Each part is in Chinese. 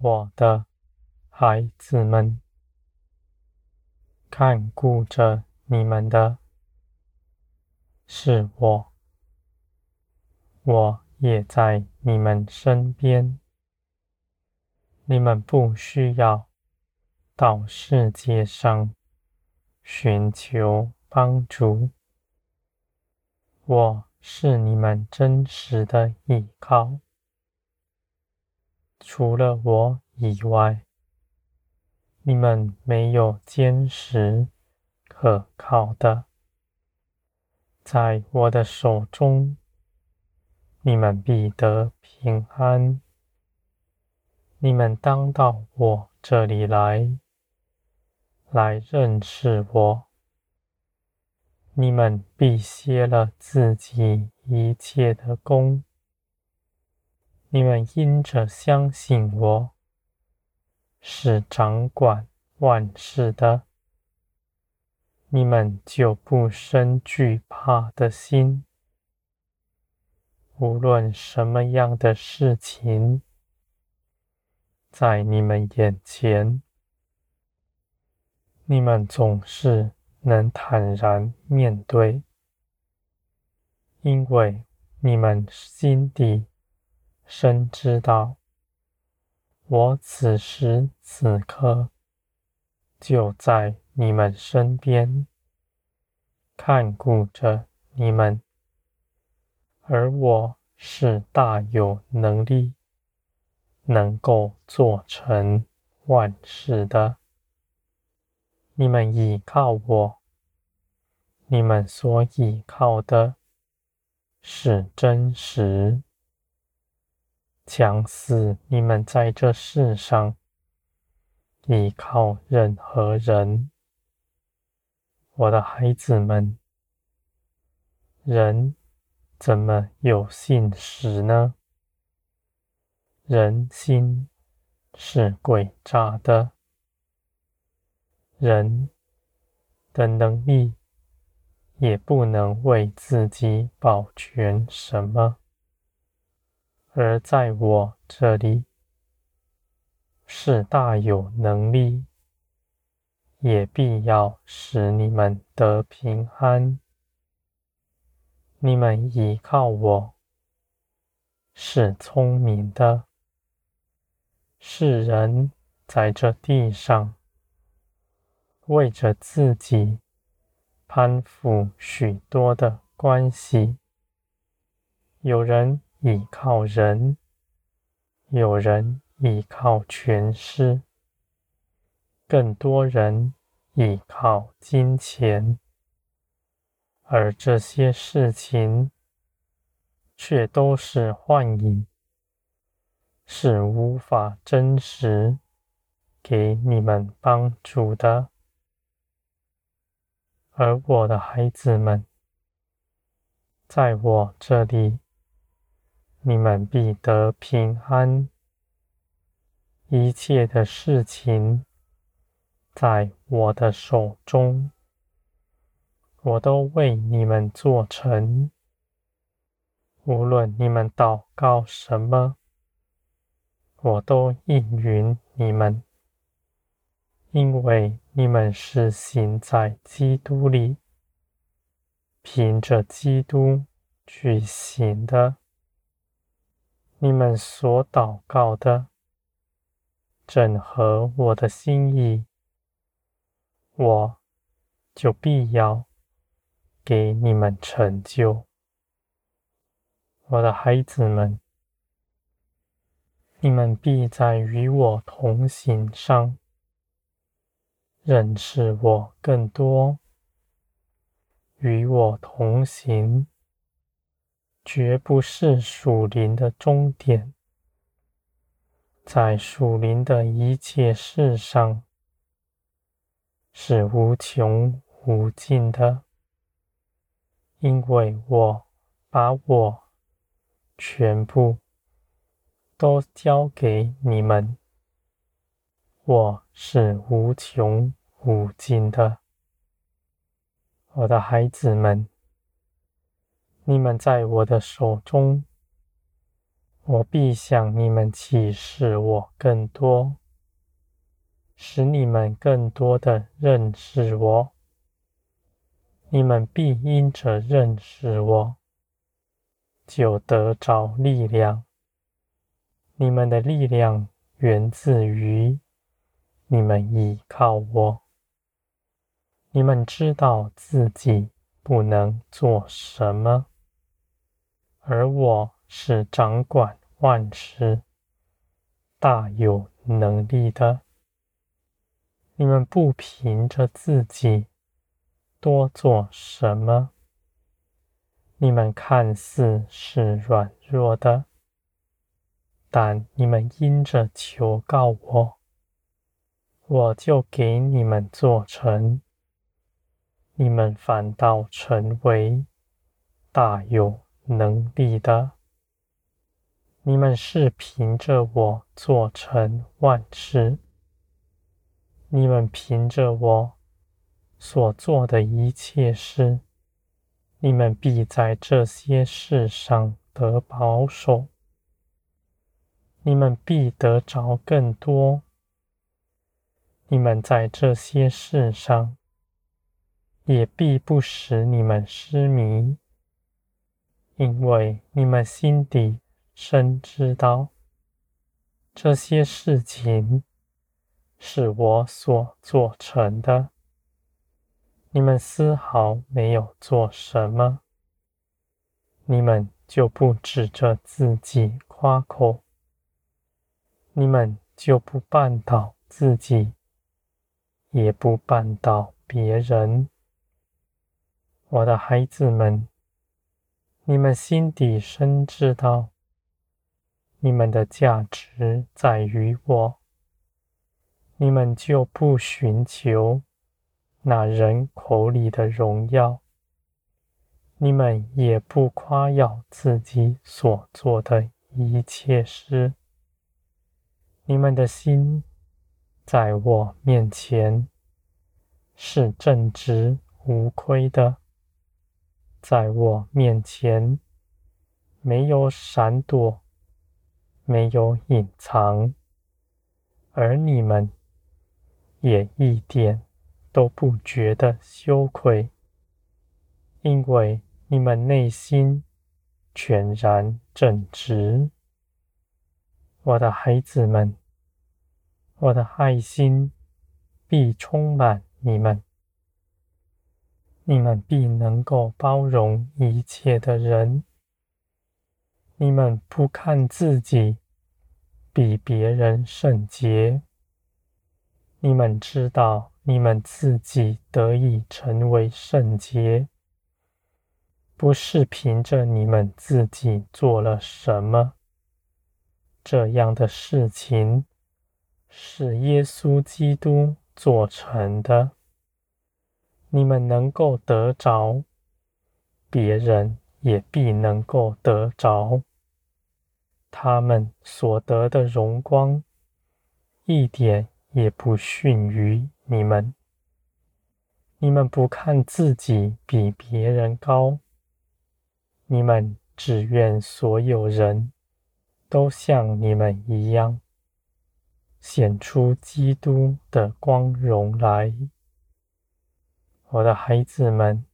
我的孩子们，看顾着你们的是我，我也在你们身边。你们不需要到世界上寻求帮助，我是你们真实的依靠。除了我以外，你们没有坚实可靠的。在我的手中，你们必得平安。你们当到我这里来，来认识我。你们必歇了自己一切的工。你们因着相信我，是掌管万事的，你们就不生惧怕的心。无论什么样的事情，在你们眼前，你们总是能坦然面对，因为你们心底。深知道，我此时此刻就在你们身边，看顾着你们，而我是大有能力，能够做成万事的。你们倚靠我，你们所倚靠的是真实。想死你们在这世上依靠任何人，我的孩子们，人怎么有信实呢？人心是诡诈的，人的能力也不能为自己保全什么。而在我这里，是大有能力，也必要使你们得平安。你们依靠我，是聪明的。世人在这地上，为着自己攀附许多的关系，有人。倚靠人，有人倚靠权势，更多人倚靠金钱，而这些事情却都是幻影，是无法真实给你们帮助的。而我的孩子们，在我这里。你们必得平安。一切的事情在我的手中，我都为你们做成。无论你们祷告什么，我都应允你们，因为你们是行在基督里，凭着基督去行的。你们所祷告的，正合我的心意，我就必要给你们成就。我的孩子们，你们必在与我同行上认识我更多，与我同行。绝不是属灵的终点，在属灵的一切事上是无穷无尽的，因为我把我全部都交给你们，我是无穷无尽的，我的孩子们。你们在我的手中，我必向你们启示我更多，使你们更多的认识我。你们必因着认识我，就得着力量。你们的力量源自于你们依靠我。你们知道自己不能做什么，而我是掌管万事、大有能力的。你们不凭着自己多做什么，你们看似是软弱的，但你们因着求告我，我就给你们做成。你们反倒成为大有能力的。你们是凭着我做成万事。你们凭着我所做的一切事，你们必在这些事上得保守。你们必得着更多。你们在这些事上，也必不使你们失迷，因为你们心底深知道，这些事情是我所做成的。你们丝毫没有做什么，你们就不指着自己夸口，你们就不绊倒自己，也不绊倒别人。我的孩子们，你们心底深知道，你们的价值在于我，你们就不寻求那人口里的荣耀，你们也不夸耀自己所做的一切事，你们的心在我面前是正直无亏的。在我面前，没有闪躲，没有隐藏，而你们也一点都不觉得羞愧，因为你们内心全然正直。我的孩子们，我的爱心必充满你们。你们必能够包容一切的人。你们不看自己比别人圣洁。你们知道，你们自己得以成为圣洁，不是凭着你们自己做了什么。这样的事情是耶稣基督做成的。你们能够得着，别人也必能够得着。他们所得的荣光，一点也不逊于你们。你们不看自己比别人高，你们只愿所有人都像你们一样，显出基督的光荣来。我的孩子们，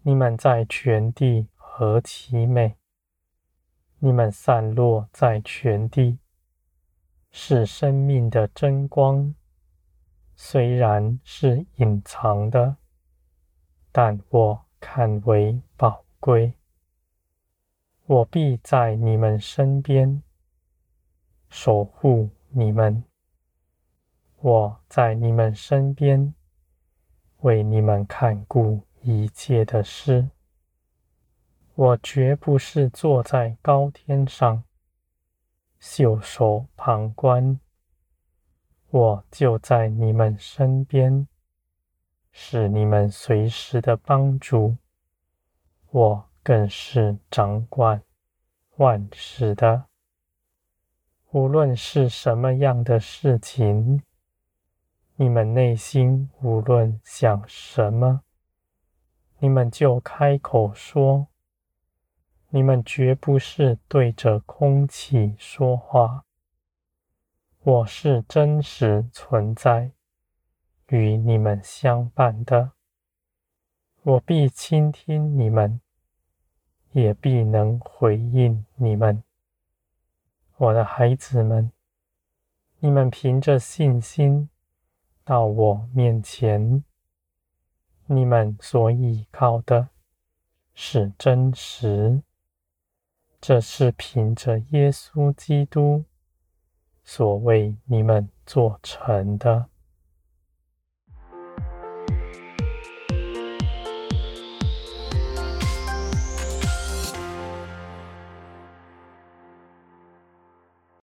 你们在全地何其美！你们散落在全地，是生命的真光。虽然是隐藏的，但我看为宝贵。我必在你们身边守护你们。我在你们身边。为你们看顾一切的事，我绝不是坐在高天上袖手旁观，我就在你们身边，是你们随时的帮助。我更是掌管万事的，无论是什么样的事情。你们内心无论想什么，你们就开口说。你们绝不是对着空气说话。我是真实存在，与你们相伴的。我必倾听你们，也必能回应你们。我的孩子们，你们凭着信心到我面前，你们所依靠的是真实，这是凭着耶稣基督所为你们做成的。